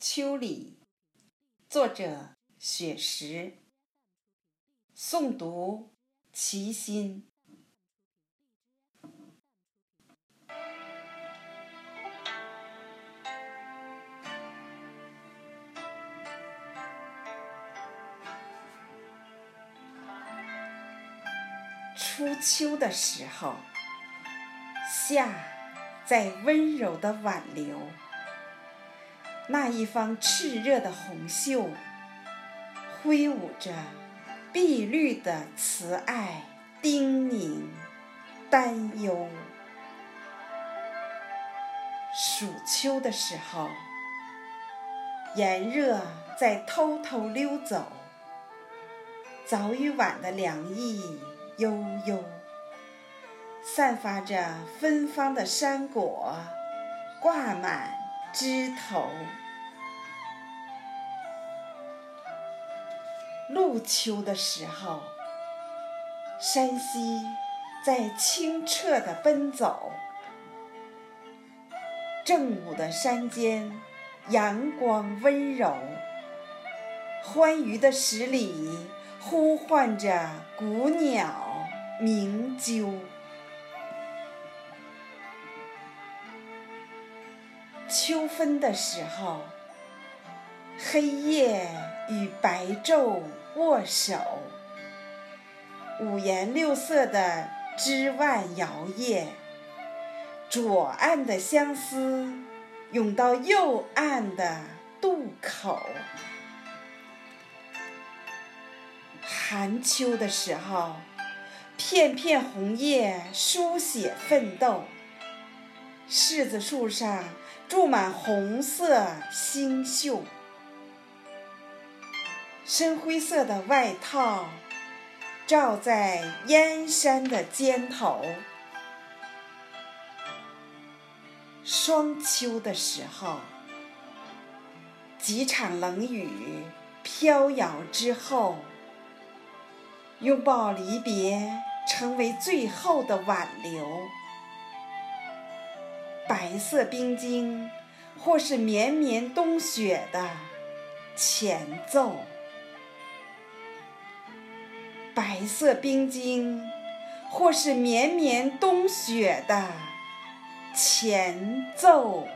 秋里，作者雪石。诵读齐心。初秋的时候，夏在温柔的挽留。那一方炽热的红袖，挥舞着碧绿的慈爱、叮咛、担忧。暑秋的时候，炎热在偷偷溜走，早与晚的凉意悠悠，散发着芬芳的山果，挂满。枝头，入秋的时候，山溪在清澈的奔走。正午的山间，阳光温柔，欢愉的十里呼唤着古鸟鸣啾。秋分的时候，黑夜与白昼握手，五颜六色的枝蔓摇曳，左岸的相思涌到右岸的渡口。寒秋的时候，片片红叶书写奋斗，柿子树上。住满红色星宿，深灰色的外套罩在燕山的肩头。霜秋的时候，几场冷雨飘摇之后，拥抱离别，成为最后的挽留。白色冰晶，或是绵绵冬雪的前奏；白色冰晶，或是绵绵冬雪的前奏。